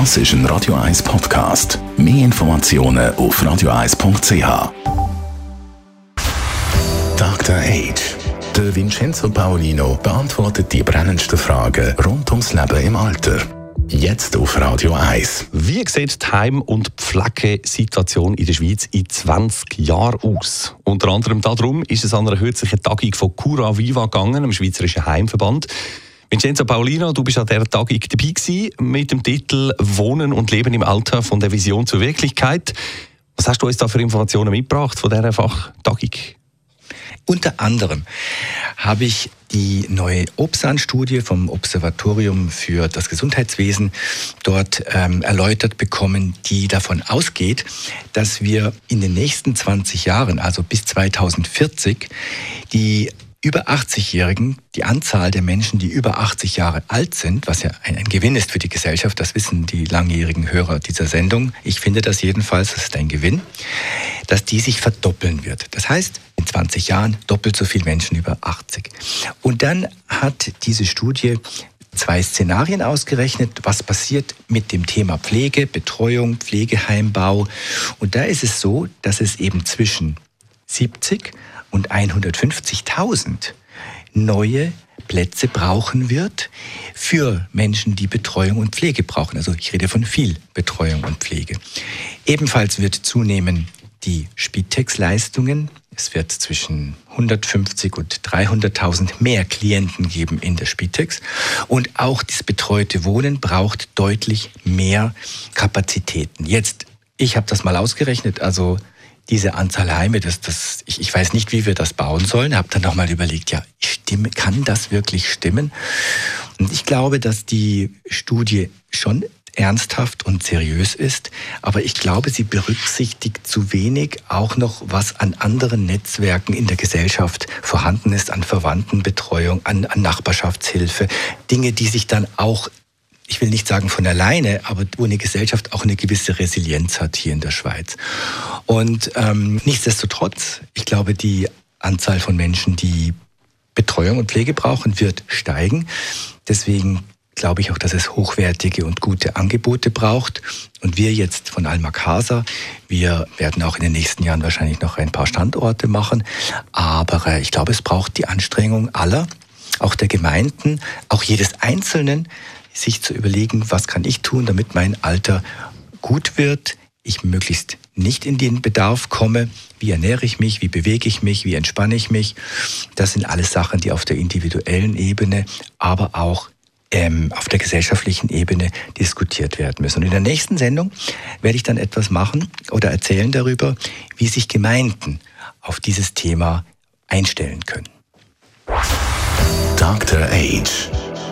Das ist ein Radio 1 Podcast. Mehr Informationen auf radio1.ch. Dr. Age. Der Vincenzo Paolino beantwortet die brennendsten Fragen rund ums Leben im Alter. Jetzt auf Radio 1. Wie sieht die Heim- und Pflegesituation in der Schweiz in 20 Jahren aus? Unter anderem darum ist es an einer kürzlichen Tagung von Cura Viva gegangen, dem Schweizerischen Heimverband. Vincenzo Paulino, du bist an dieser Tagung dabei gewesen, mit dem Titel Wohnen und Leben im Alter von der Vision zur Wirklichkeit. Was hast du uns da für Informationen mitgebracht von dieser Fachtagung? Unter anderem habe ich die neue Obsan-Studie vom Observatorium für das Gesundheitswesen dort ähm, erläutert bekommen, die davon ausgeht, dass wir in den nächsten 20 Jahren, also bis 2040, die über 80-Jährigen, die Anzahl der Menschen, die über 80 Jahre alt sind, was ja ein, ein, Gewinn ist für die Gesellschaft, das wissen die langjährigen Hörer dieser Sendung. Ich finde das jedenfalls, das ist ein Gewinn, dass die sich verdoppeln wird. Das heißt, in 20 Jahren doppelt so viele Menschen über 80. Und dann hat diese Studie zwei Szenarien ausgerechnet, was passiert mit dem Thema Pflege, Betreuung, Pflegeheimbau. Und da ist es so, dass es eben zwischen 70 und 150.000 neue Plätze brauchen wird für Menschen, die Betreuung und Pflege brauchen. Also ich rede von viel Betreuung und Pflege. Ebenfalls wird zunehmen die Spitex-Leistungen. Es wird zwischen 150 und 300.000 mehr Klienten geben in der Spitex. Und auch das betreute Wohnen braucht deutlich mehr Kapazitäten. Jetzt, ich habe das mal ausgerechnet, also diese Anzahl Heime, das, das, ich, ich weiß nicht, wie wir das bauen sollen. Habe dann nochmal überlegt, ja, stimme, kann das wirklich stimmen? Und ich glaube, dass die Studie schon ernsthaft und seriös ist, aber ich glaube, sie berücksichtigt zu wenig auch noch, was an anderen Netzwerken in der Gesellschaft vorhanden ist, an Verwandtenbetreuung, an, an Nachbarschaftshilfe, Dinge, die sich dann auch ich will nicht sagen von alleine, aber wo eine Gesellschaft auch eine gewisse Resilienz hat hier in der Schweiz. Und ähm, nichtsdestotrotz, ich glaube, die Anzahl von Menschen, die Betreuung und Pflege brauchen, wird steigen. Deswegen glaube ich auch, dass es hochwertige und gute Angebote braucht. Und wir jetzt von Alma Casa, wir werden auch in den nächsten Jahren wahrscheinlich noch ein paar Standorte machen. Aber äh, ich glaube, es braucht die Anstrengung aller, auch der Gemeinden, auch jedes Einzelnen, sich zu überlegen, was kann ich tun, damit mein Alter gut wird, ich möglichst nicht in den Bedarf komme, wie ernähre ich mich, wie bewege ich mich, wie entspanne ich mich. Das sind alles Sachen, die auf der individuellen Ebene, aber auch ähm, auf der gesellschaftlichen Ebene diskutiert werden müssen. Und in der nächsten Sendung werde ich dann etwas machen oder erzählen darüber, wie sich Gemeinden auf dieses Thema einstellen können. Dr. Age